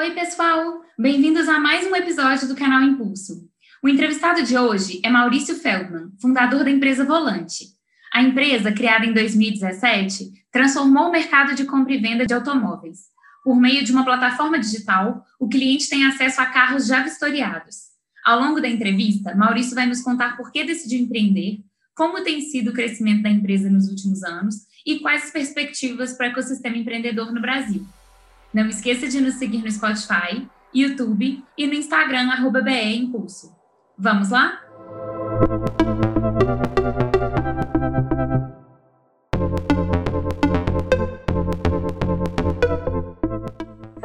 Oi, pessoal! Bem-vindos a mais um episódio do canal Impulso. O entrevistado de hoje é Maurício Feldman, fundador da empresa Volante. A empresa, criada em 2017, transformou o mercado de compra e venda de automóveis. Por meio de uma plataforma digital, o cliente tem acesso a carros já vistoriados. Ao longo da entrevista, Maurício vai nos contar por que decidiu empreender, como tem sido o crescimento da empresa nos últimos anos e quais as perspectivas para o ecossistema empreendedor no Brasil. Não esqueça de nos seguir no Spotify, YouTube e no Instagram, arroba BE Impulso. Vamos lá?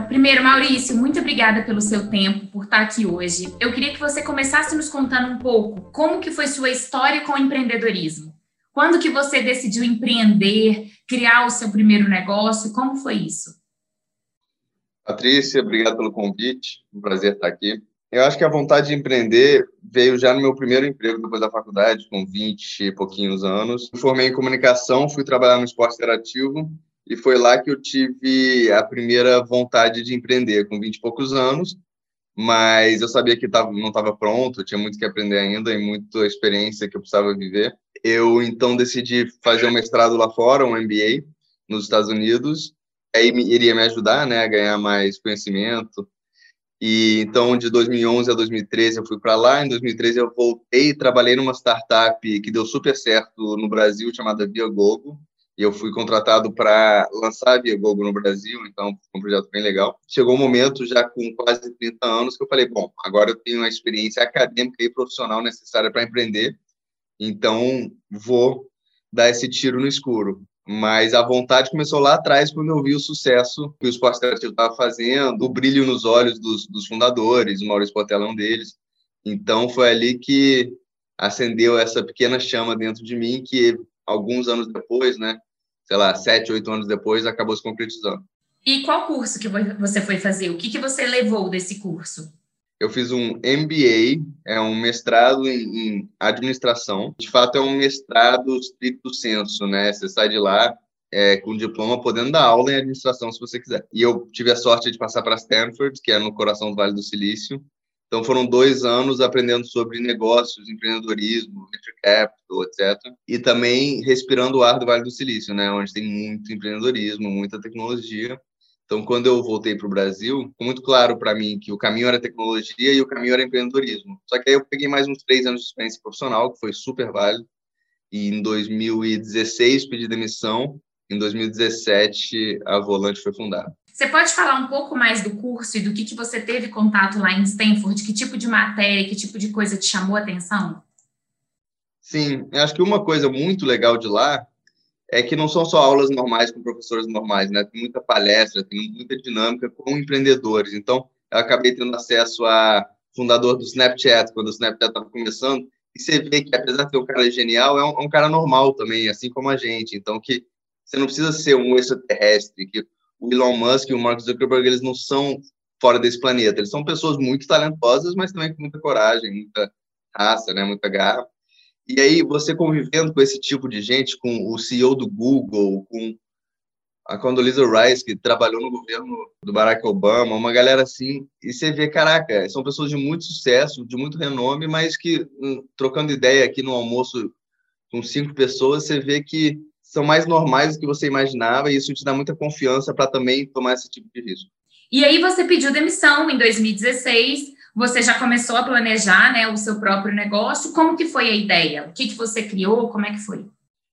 Primeiro, Maurício, muito obrigada pelo seu tempo, por estar aqui hoje. Eu queria que você começasse nos contando um pouco como que foi sua história com o empreendedorismo. Quando que você decidiu empreender, criar o seu primeiro negócio? Como foi isso? Patrícia, obrigado pelo convite. Um prazer estar aqui. Eu acho que a vontade de empreender veio já no meu primeiro emprego depois da faculdade, com 20 e pouquinhos anos. Me formei em comunicação, fui trabalhar no esporte interativo e foi lá que eu tive a primeira vontade de empreender, com 20 e poucos anos. Mas eu sabia que tava, não estava pronto, tinha muito que aprender ainda e muita experiência que eu precisava viver. Eu então decidi fazer um mestrado lá fora, um MBA, nos Estados Unidos. Aí iria me ajudar, né, a ganhar mais conhecimento. E então de 2011 a 2013 eu fui para lá. Em 2013 eu voltei, trabalhei numa startup que deu super certo no Brasil chamada Viagogo, e eu fui contratado para lançar a Viagogo no Brasil, então um projeto bem legal. Chegou um momento, já com quase 30 anos, que eu falei, bom, agora eu tenho a experiência acadêmica e profissional necessária para empreender, então vou dar esse tiro no escuro. Mas a vontade começou lá atrás, quando eu vi o sucesso que o esporte interativo estava fazendo, o brilho nos olhos dos, dos fundadores, o Maurício Portela é um deles. Então foi ali que acendeu essa pequena chama dentro de mim que alguns anos depois, né, sei lá, sete, oito anos depois, acabou se concretizando. E qual curso que você foi fazer? O que, que você levou desse curso? Eu fiz um MBA, é um mestrado em, em administração. De fato, é um mestrado stricto senso, né? Você sai de lá é, com diploma, podendo dar aula em administração, se você quiser. E eu tive a sorte de passar para Stanford, que é no coração do Vale do Silício, então foram dois anos aprendendo sobre negócios, empreendedorismo, venture capital, etc. E também respirando o ar do Vale do Silício, né, onde tem muito empreendedorismo, muita tecnologia. Então, quando eu voltei para o Brasil, ficou muito claro para mim que o caminho era tecnologia e o caminho era empreendedorismo. Só que aí eu peguei mais uns três anos de experiência profissional, que foi super válido. E em 2016 pedi demissão. Em 2017 a Volante foi fundada. Você pode falar um pouco mais do curso e do que, que você teve contato lá em Stanford? Que tipo de matéria, que tipo de coisa te chamou a atenção? Sim, eu acho que uma coisa muito legal de lá é que não são só aulas normais com professores normais, né? Tem muita palestra, tem muita dinâmica com empreendedores. Então, eu acabei tendo acesso a fundador do Snapchat, quando o Snapchat estava começando, e você vê que, apesar de ser um cara genial, é um, é um, cara normal também, assim como a gente. Então, que você não precisa ser um extraterrestre, que o Elon Musk e o Mark Zuckerberg, eles não são fora desse planeta. Eles são pessoas muito talentosas, mas também com muita coragem, muita raça, né, muita garra. E aí, você convivendo com esse tipo de gente, com o CEO do Google, com a Condoleezza Rice, que trabalhou no governo do Barack Obama, uma galera assim, e você vê, caraca, são pessoas de muito sucesso, de muito renome, mas que, hum, trocando ideia aqui no almoço com cinco pessoas, você vê que são mais normais do que você imaginava e isso te dá muita confiança para também tomar esse tipo de risco. E aí você pediu demissão em 2016, você já começou a planejar né, o seu próprio negócio. Como que foi a ideia? O que, que você criou? Como é que foi?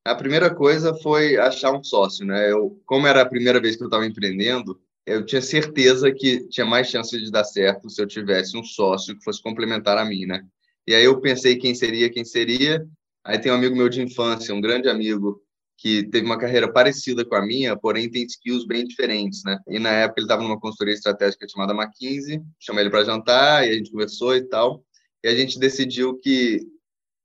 A primeira coisa foi achar um sócio, né? Eu, como era a primeira vez que eu estava empreendendo, eu tinha certeza que tinha mais chance de dar certo se eu tivesse um sócio que fosse complementar a mim, né? E aí eu pensei quem seria, quem seria. Aí tem um amigo meu de infância, um grande amigo, que teve uma carreira parecida com a minha, porém tem skills bem diferentes, né? E na época ele estava numa consultoria estratégica chamada McKinsey, chamei ele para jantar e a gente conversou e tal. E a gente decidiu que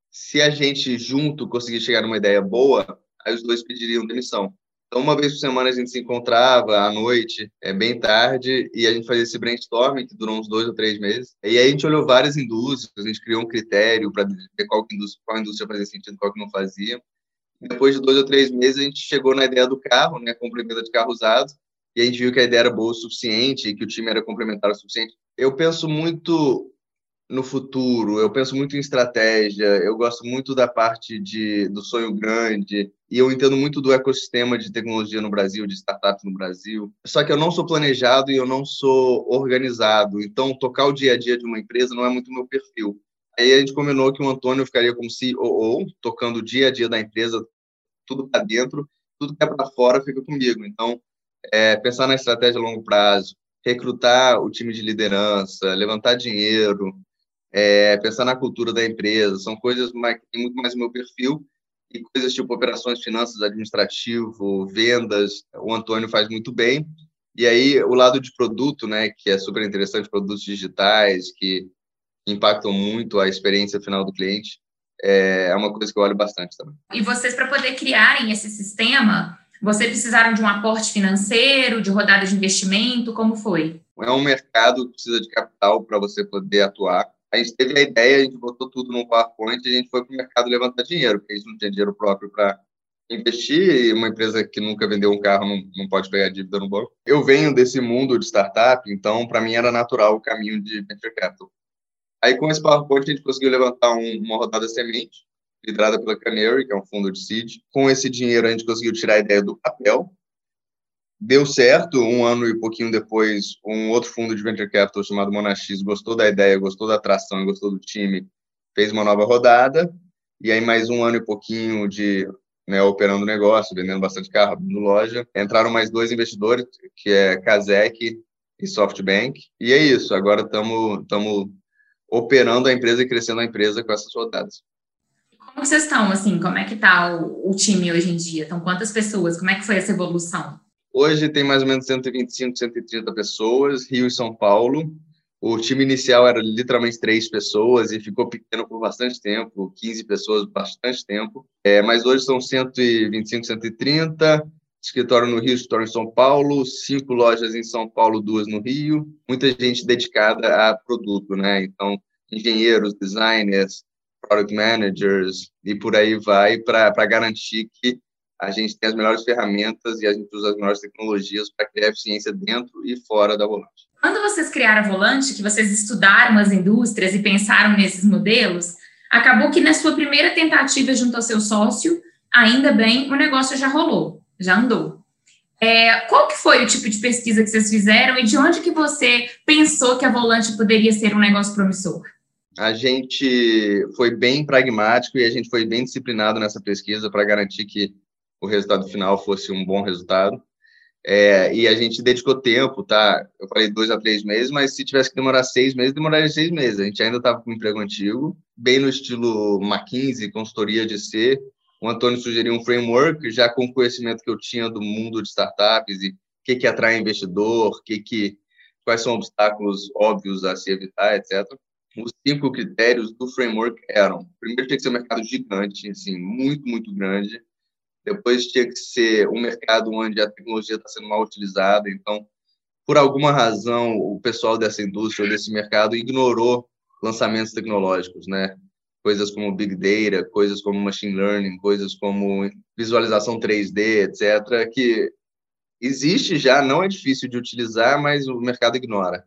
se a gente junto conseguir chegar numa ideia boa, aí os dois pediriam demissão. Então, uma vez por semana a gente se encontrava à noite, é bem tarde, e a gente fazia esse brainstorming que durou uns dois ou três meses. E aí a gente olhou várias indústrias, a gente criou um critério para ver qual indústria, qual indústria fazia sentido, qual que não fazia. Depois de dois ou três meses, a gente chegou na ideia do carro, né, compra venda de carro usado, e a gente viu que a ideia era boa o suficiente, que o time era complementar o suficiente. Eu penso muito no futuro, eu penso muito em estratégia, eu gosto muito da parte de, do sonho grande, e eu entendo muito do ecossistema de tecnologia no Brasil, de startups no Brasil. Só que eu não sou planejado e eu não sou organizado, então tocar o dia a dia de uma empresa não é muito meu perfil. Aí a gente combinou que o Antônio ficaria como CEO, tocando o dia a dia da empresa, tudo para dentro, tudo que é para fora fica comigo. Então, é, pensar na estratégia a longo prazo, recrutar o time de liderança, levantar dinheiro, é, pensar na cultura da empresa, são coisas que tem muito mais o meu perfil e coisas tipo operações, finanças, administrativo, vendas, o Antônio faz muito bem. E aí o lado de produto, né, que é super interessante, produtos digitais que impactam muito a experiência final do cliente, é, é uma coisa que eu olho bastante também. E vocês para poder criarem esse sistema, vocês precisaram de um aporte financeiro, de rodada de investimento, como foi? É um mercado que precisa de capital para você poder atuar a gente teve a ideia, a gente botou tudo num PowerPoint e a gente foi para o mercado levantar dinheiro, porque a gente não tinha dinheiro próprio para investir e uma empresa que nunca vendeu um carro não, não pode pegar dívida no banco. Eu venho desse mundo de startup, então para mim era natural o caminho de venture capital. Aí com esse PowerPoint a gente conseguiu levantar um, uma rodada semente, liderada pela Canary, que é um fundo de seed. Com esse dinheiro a gente conseguiu tirar a ideia do papel, deu certo. Um ano e pouquinho depois, um outro fundo de venture capital chamado Monax gostou da ideia, gostou da atração, gostou do time, fez uma nova rodada. E aí, mais um ano e pouquinho de né, operando o negócio, vendendo bastante carro no loja. Entraram mais dois investidores, que é Kazek e SoftBank. E é isso, agora estamos operando a empresa e crescendo a empresa com essas rodadas. Como vocês estão, assim, como é que está o, o time hoje em dia? Então, quantas pessoas? Como é que foi essa evolução? Hoje tem mais ou menos 125, 130 pessoas, Rio e São Paulo. O time inicial era literalmente três pessoas e ficou pequeno por bastante tempo, 15 pessoas bastante tempo. É, mas hoje são 125, 130. Escritório no Rio, escritório em São Paulo, cinco lojas em São Paulo, duas no Rio. Muita gente dedicada a produto, né? Então, engenheiros, designers, product managers e por aí vai para garantir que a gente tem as melhores ferramentas e a gente usa as melhores tecnologias para criar eficiência dentro e fora da Volante. Quando vocês criaram a Volante, que vocês estudaram as indústrias e pensaram nesses modelos, acabou que na sua primeira tentativa junto ao seu sócio, ainda bem, o negócio já rolou, já andou. É, qual que foi o tipo de pesquisa que vocês fizeram e de onde que você pensou que a Volante poderia ser um negócio promissor? A gente foi bem pragmático e a gente foi bem disciplinado nessa pesquisa para garantir que o resultado final fosse um bom resultado. É, e a gente dedicou tempo, tá? Eu falei dois a três meses, mas se tivesse que demorar seis meses, demoraria seis meses. A gente ainda estava com um emprego antigo, bem no estilo McKinsey, consultoria de ser. O Antônio sugeriu um framework, já com o conhecimento que eu tinha do mundo de startups e o que, que atrai investidor, que que, quais são obstáculos óbvios a se evitar, etc. Os cinco critérios do framework eram: primeiro, tinha que ser um mercado gigante, assim, muito, muito grande depois tinha que ser um mercado onde a tecnologia está sendo mal utilizada. Então, por alguma razão, o pessoal dessa indústria, desse mercado, ignorou lançamentos tecnológicos, né? Coisas como Big Data, coisas como Machine Learning, coisas como visualização 3D, etc., que existe já, não é difícil de utilizar, mas o mercado ignora.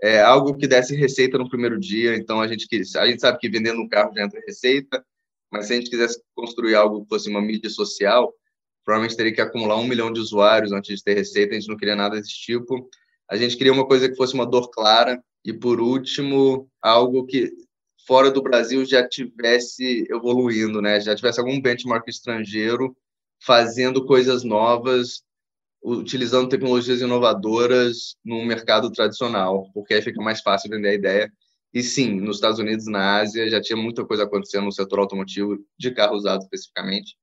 É algo que desse receita no primeiro dia, então a gente, a gente sabe que vendendo um carro já entra receita, mas se a gente quisesse construir algo que fosse uma mídia social, provavelmente teria que acumular um milhão de usuários antes de ter receita. A gente não queria nada desse tipo. A gente queria uma coisa que fosse uma dor clara. E, por último, algo que fora do Brasil já tivesse evoluindo, né? Já tivesse algum benchmark estrangeiro fazendo coisas novas, utilizando tecnologias inovadoras no mercado tradicional, porque aí fica mais fácil vender a ideia. E sim, nos Estados Unidos na Ásia já tinha muita coisa acontecendo no setor automotivo, de carro usado especificamente.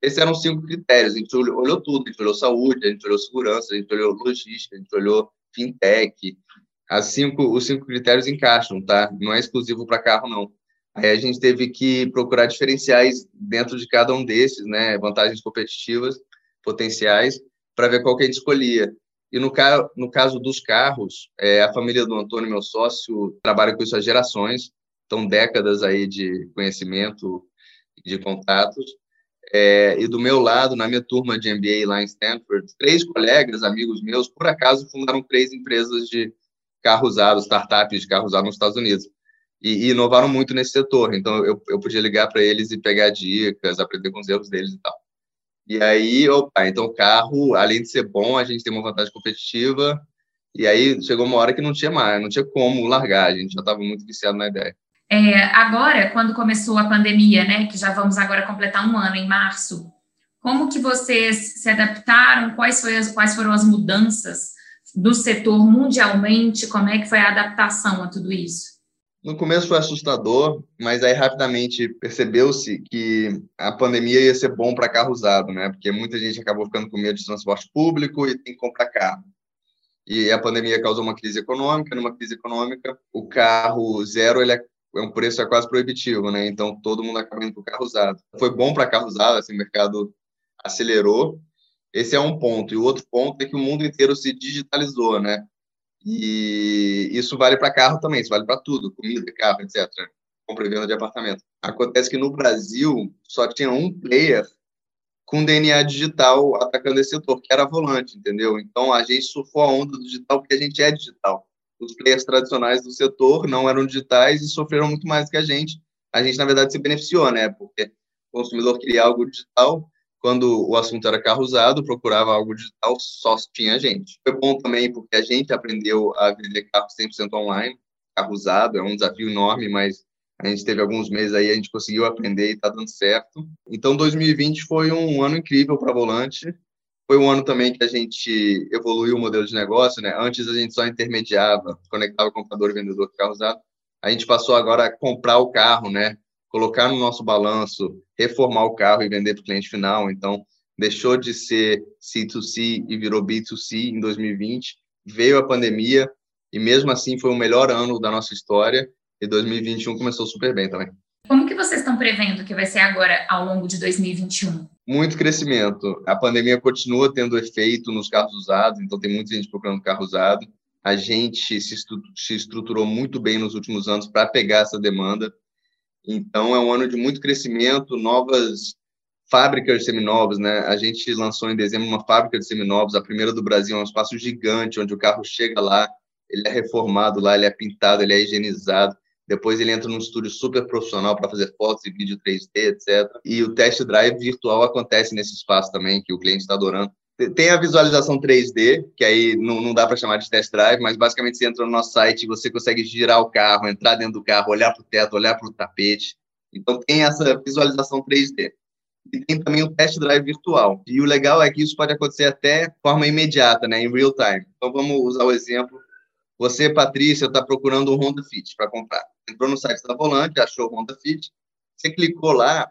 Esses eram cinco critérios. A gente olhou, tudo: a gente olhou saúde, a gente olhou segurança, a gente olhou logística, a gente olhou fintech. As cinco, os cinco critérios encaixam, tá? Não é exclusivo para carro, não. Aí a gente teve que procurar diferenciais dentro de cada um desses, né? Vantagens competitivas potenciais para ver qual que a gente escolhia. E no, ca no caso dos carros, é, a família do Antônio, meu sócio, trabalha com isso há gerações, então décadas aí de conhecimento, de contatos. É, e do meu lado, na minha turma de MBA lá em Stanford, três colegas, amigos meus, por acaso fundaram três empresas de carro usado, startups de carro usado nos Estados Unidos. E, e inovaram muito nesse setor. Então, eu, eu podia ligar para eles e pegar dicas, aprender com os erros deles e tal. E aí, opa, então o carro, além de ser bom, a gente tem uma vantagem competitiva. E aí chegou uma hora que não tinha mais, não tinha como largar, a gente já estava muito viciado na ideia. É, agora, quando começou a pandemia, né, que já vamos agora completar um ano em março, como que vocês se adaptaram? Quais, foi as, quais foram as mudanças do setor mundialmente? Como é que foi a adaptação a tudo isso? No começo foi assustador, mas aí rapidamente percebeu-se que a pandemia ia ser bom para carro usado, né? Porque muita gente acabou ficando com medo de transporte público e tem que comprar carro. E a pandemia causou uma crise econômica. Numa crise econômica, o carro zero ele é, é um preço é quase proibitivo, né? Então todo mundo acaba indo para o carro usado. Foi bom para carro usado, assim, o mercado acelerou. Esse é um ponto. E o outro ponto é que o mundo inteiro se digitalizou, né? E isso vale para carro também, isso vale para tudo, comida, carro, etc. Compra e venda de apartamento. Acontece que no Brasil só tinha um player com DNA digital atacando esse setor, que era Volante, entendeu? Então a gente surfou a onda do digital porque a gente é digital. Os players tradicionais do setor não eram digitais e sofreram muito mais que a gente. A gente, na verdade, se beneficiou, né? Porque o consumidor queria algo digital, quando o assunto era carro usado, procurava algo digital, só tinha gente. Foi bom também porque a gente aprendeu a vender carro 100% online, carro usado, é um desafio enorme, mas a gente teve alguns meses aí, a gente conseguiu aprender e está dando certo. Então, 2020 foi um ano incrível para Volante. Foi um ano também que a gente evoluiu o modelo de negócio, né? Antes a gente só intermediava, conectava comprador e vendedor de carro usado. A gente passou agora a comprar o carro, né? colocar no nosso balanço, reformar o carro e vender para o cliente final. Então, deixou de ser C2C e virou B2C em 2020. Veio a pandemia e mesmo assim foi o melhor ano da nossa história e 2021 começou super bem também. Como que vocês estão prevendo que vai ser agora ao longo de 2021? Muito crescimento. A pandemia continua tendo efeito nos carros usados, então tem muita gente procurando carro usado. A gente se estruturou muito bem nos últimos anos para pegar essa demanda. Então, é um ano de muito crescimento, novas fábricas de seminovos, né? A gente lançou em dezembro uma fábrica de seminovos, a primeira do Brasil, é um espaço gigante, onde o carro chega lá, ele é reformado lá, ele é pintado, ele é higienizado. Depois ele entra num estúdio super profissional para fazer fotos e vídeo 3D, etc. E o test drive virtual acontece nesse espaço também, que o cliente está adorando. Tem a visualização 3D, que aí não, não dá para chamar de test drive, mas basicamente você entra no nosso site e você consegue girar o carro, entrar dentro do carro, olhar para o teto, olhar para o tapete. Então tem essa visualização 3D. E tem também o test drive virtual. E o legal é que isso pode acontecer até de forma imediata, né, em real time. Então vamos usar o exemplo. Você, Patrícia, está procurando um Honda Fit para comprar. Entrou no site da Volante, achou o Honda Fit. Você clicou lá.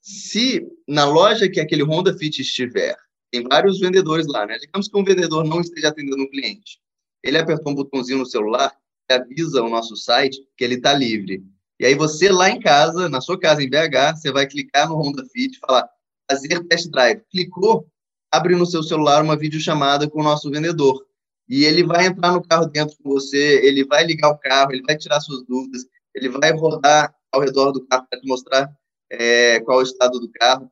Se na loja que aquele Honda Fit estiver tem vários vendedores lá, né? Digamos que um vendedor não esteja atendendo um cliente. Ele apertou um botãozinho no celular que avisa o nosso site que ele está livre. E aí você lá em casa, na sua casa em BH, você vai clicar no Honda Fit e falar fazer test drive. Clicou, abre no seu celular uma videochamada com o nosso vendedor. E ele vai entrar no carro dentro com você, ele vai ligar o carro, ele vai tirar suas dúvidas, ele vai rodar ao redor do carro para te mostrar é, qual é o estado do carro.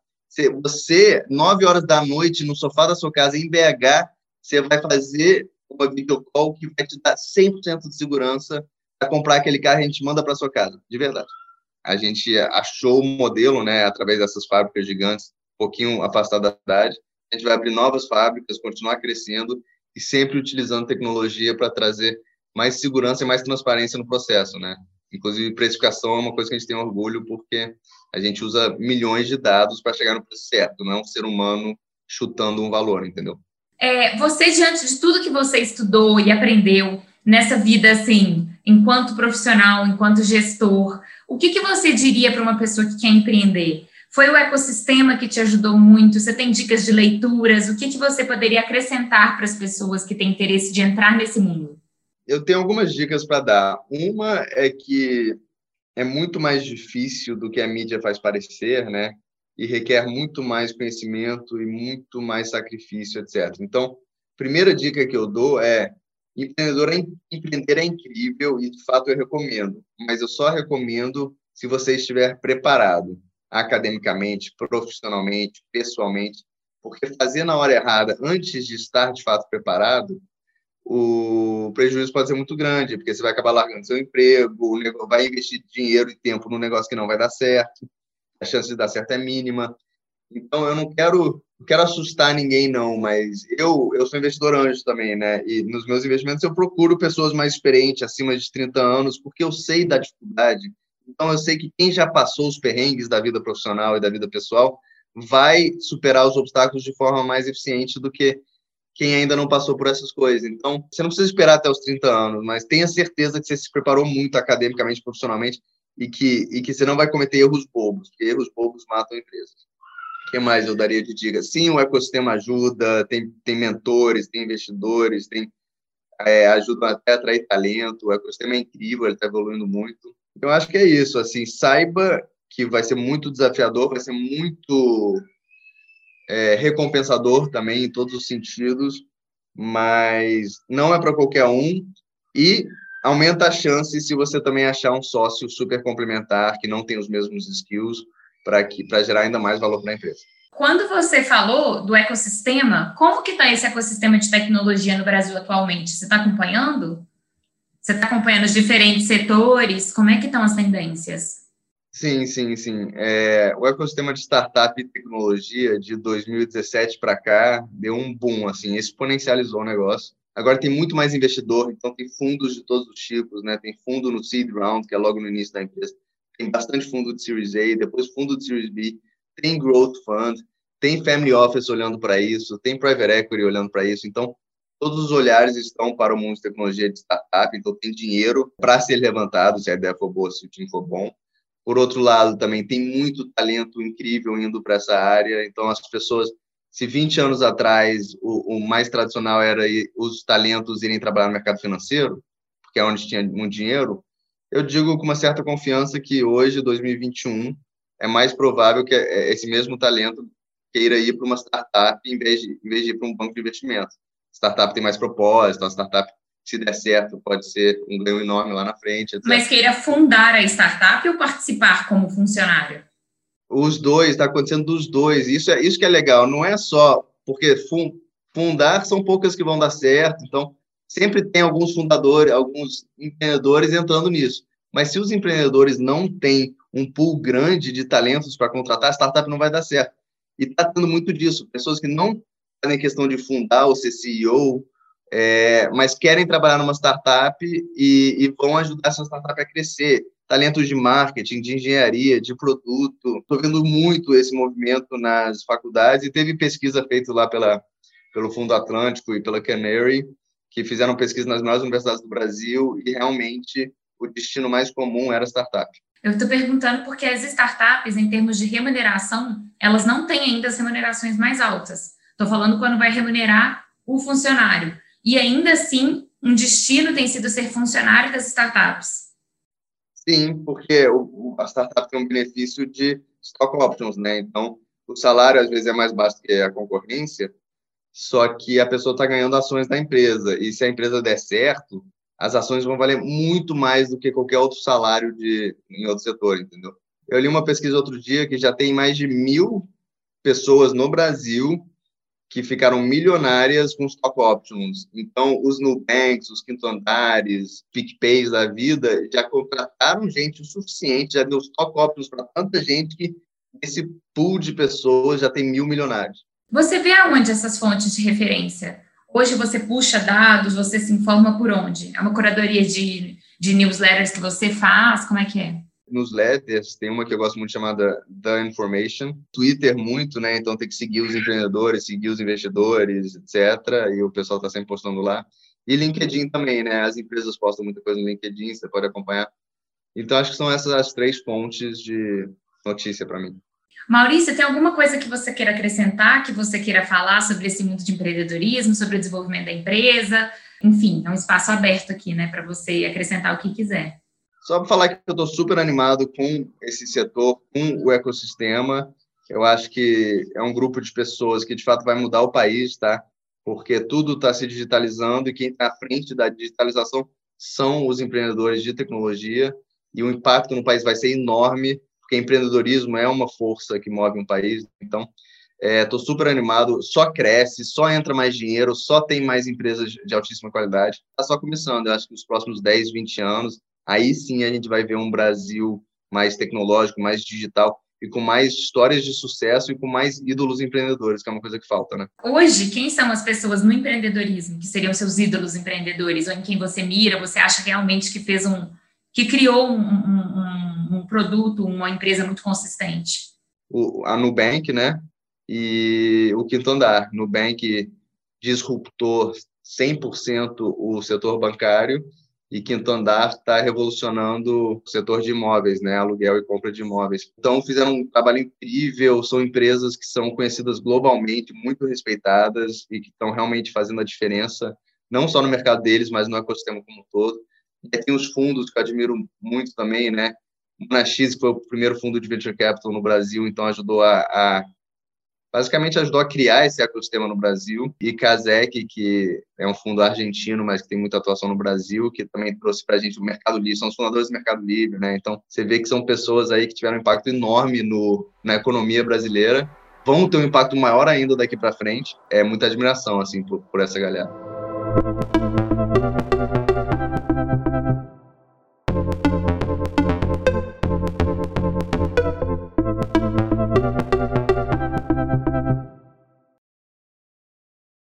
Você, nove horas da noite, no sofá da sua casa, em BH, você vai fazer uma videocall que vai te dar 100% de segurança para comprar aquele carro e a gente manda para sua casa, de verdade. A gente achou o modelo, né, através dessas fábricas gigantes, um pouquinho afastado da cidade. A gente vai abrir novas fábricas, continuar crescendo e sempre utilizando tecnologia para trazer mais segurança e mais transparência no processo, né? Inclusive, precificação é uma coisa que a gente tem orgulho, porque a gente usa milhões de dados para chegar no preço certo, não é um ser humano chutando um valor, entendeu? É, você, diante de tudo que você estudou e aprendeu nessa vida, assim, enquanto profissional, enquanto gestor, o que, que você diria para uma pessoa que quer empreender? Foi o ecossistema que te ajudou muito? Você tem dicas de leituras? O que, que você poderia acrescentar para as pessoas que têm interesse de entrar nesse mundo? Eu tenho algumas dicas para dar. Uma é que é muito mais difícil do que a mídia faz parecer, né? E requer muito mais conhecimento e muito mais sacrifício, etc. Então, primeira dica que eu dou é empreendedor é, empreender é incrível e de fato eu recomendo, mas eu só recomendo se você estiver preparado. academicamente, profissionalmente, pessoalmente, porque fazer na hora errada, antes de estar de fato preparado, o prejuízo pode ser muito grande, porque você vai acabar largando seu emprego, vai investir dinheiro e tempo num negócio que não vai dar certo, a chance de dar certo é mínima. Então, eu não quero, não quero assustar ninguém, não, mas eu, eu sou investidor anjo também, né? E nos meus investimentos eu procuro pessoas mais experientes, acima de 30 anos, porque eu sei da dificuldade. Então, eu sei que quem já passou os perrengues da vida profissional e da vida pessoal vai superar os obstáculos de forma mais eficiente do que quem ainda não passou por essas coisas. Então, você não precisa esperar até os 30 anos, mas tenha certeza que você se preparou muito academicamente, profissionalmente e que, e que você não vai cometer erros bobos, porque erros bobos matam empresas. O que mais eu daria de dica? Sim, o ecossistema ajuda, tem, tem mentores, tem investidores, tem é, ajuda até a atrair talento, o ecossistema é incrível, ele está evoluindo muito. Então, acho que é isso, assim, saiba que vai ser muito desafiador, vai ser muito é, recompensador também em todos os sentidos, mas não é para qualquer um e aumenta a chance se você também achar um sócio super complementar que não tem os mesmos skills para que para gerar ainda mais valor para a empresa. Quando você falou do ecossistema, como que está esse ecossistema de tecnologia no Brasil atualmente? Você está acompanhando? Você está acompanhando os diferentes setores? Como é que estão as tendências? Sim, sim, sim. É, o ecossistema de startup e tecnologia de 2017 para cá deu um boom, assim, exponencializou o negócio. Agora tem muito mais investidor, então tem fundos de todos os tipos, né? Tem fundo no seed round, que é logo no início da empresa. Tem bastante fundo de Series A, depois fundo de Series B, tem growth fund, tem family office olhando para isso, tem private equity olhando para isso. Então, todos os olhares estão para o mundo de tecnologia de startup, então tem dinheiro para ser levantado, se a ideia for boa, se o time for bom. Por outro lado, também tem muito talento incrível indo para essa área. Então, as pessoas, se 20 anos atrás o, o mais tradicional era os talentos irem trabalhar no mercado financeiro, porque é onde tinha muito dinheiro, eu digo com uma certa confiança que hoje, 2021, é mais provável que é, esse mesmo talento queira ir para uma startup em vez de, em vez de ir para um banco de investimento. Startup tem mais propósito, a startup se der certo, pode ser um ganho enorme lá na frente. Etc. Mas queira fundar a startup ou participar como funcionário? Os dois, está acontecendo dos dois. Isso é isso que é legal. Não é só porque fundar são poucas que vão dar certo. Então sempre tem alguns fundadores, alguns empreendedores entrando nisso. Mas se os empreendedores não têm um pool grande de talentos para contratar, a startup não vai dar certo. E está tendo muito disso. Pessoas que não fazem questão de fundar ou ser CEO é, mas querem trabalhar numa startup e, e, vão ajudar essa startup a crescer. Talentos de marketing, de engenharia, de produto. Estou vendo muito esse movimento nas faculdades e teve pesquisa feita lá pela, pelo Fundo Atlântico e pela Canary, que fizeram pesquisa nas maiores universidades do Brasil e realmente o destino mais comum era startup. Eu estou perguntando porque as startups, em termos de remuneração, elas não têm ainda as remunerações mais altas. Estou falando quando vai remunerar o funcionário e ainda assim um destino tem sido ser funcionário das startups. Sim, porque o, a startup tem um benefício de stock options, né? Então, o salário às vezes é mais baixo que a concorrência, só que a pessoa está ganhando ações da empresa. E se a empresa der certo, as ações vão valer muito mais do que qualquer outro salário de, em outro setor, entendeu? Eu li uma pesquisa outro dia que já tem mais de mil pessoas no Brasil que ficaram milionárias com stock options. Então, os Nubanks, os Quinto Andares, PicPays da vida, já contrataram gente o suficiente, já deu stock options para tanta gente que esse pool de pessoas já tem mil milionários. Você vê aonde essas fontes de referência? Hoje você puxa dados, você se informa por onde? É uma curadoria de, de newsletters que você faz? Como é que é? Newsletters, tem uma que eu gosto muito chamada The Information, Twitter muito, né? Então tem que seguir os empreendedores, seguir os investidores, etc. E o pessoal está sempre postando lá. E LinkedIn também, né? As empresas postam muita coisa no LinkedIn, você pode acompanhar. Então acho que são essas as três fontes de notícia para mim. Maurício, tem alguma coisa que você queira acrescentar, que você queira falar sobre esse mundo de empreendedorismo, sobre o desenvolvimento da empresa? Enfim, é um espaço aberto aqui, né, para você acrescentar o que quiser. Só para falar que eu estou super animado com esse setor, com o ecossistema. Eu acho que é um grupo de pessoas que, de fato, vai mudar o país, tá? Porque tudo está se digitalizando e quem está à frente da digitalização são os empreendedores de tecnologia e o impacto no país vai ser enorme, porque empreendedorismo é uma força que move um país. Então, estou é, super animado, só cresce, só entra mais dinheiro, só tem mais empresas de altíssima qualidade. Está só começando, eu acho que nos próximos 10, 20 anos, aí sim a gente vai ver um Brasil mais tecnológico, mais digital e com mais histórias de sucesso e com mais ídolos empreendedores, que é uma coisa que falta, né? Hoje, quem são as pessoas no empreendedorismo que seriam seus ídolos empreendedores ou em quem você mira, você acha realmente que fez um, que criou um, um, um produto, uma empresa muito consistente? O, a Nubank, né? E o Quinto Andar. Nubank disruptou 100% o setor bancário e Quinto Andar está revolucionando o setor de imóveis, né, aluguel e compra de imóveis. Então fizeram um trabalho incrível, são empresas que são conhecidas globalmente, muito respeitadas e que estão realmente fazendo a diferença, não só no mercado deles, mas no ecossistema como um todo. E tem os fundos que eu admiro muito também, né? O X foi o primeiro fundo de venture capital no Brasil, então ajudou a, a basicamente ajudou a criar esse ecossistema no Brasil, e Kazek, que é um fundo argentino, mas que tem muita atuação no Brasil, que também trouxe para a gente o Mercado Livre, são os fundadores do Mercado Livre, né? Então, você vê que são pessoas aí que tiveram um impacto enorme no, na economia brasileira, vão ter um impacto maior ainda daqui para frente. É muita admiração, assim, por, por essa galera.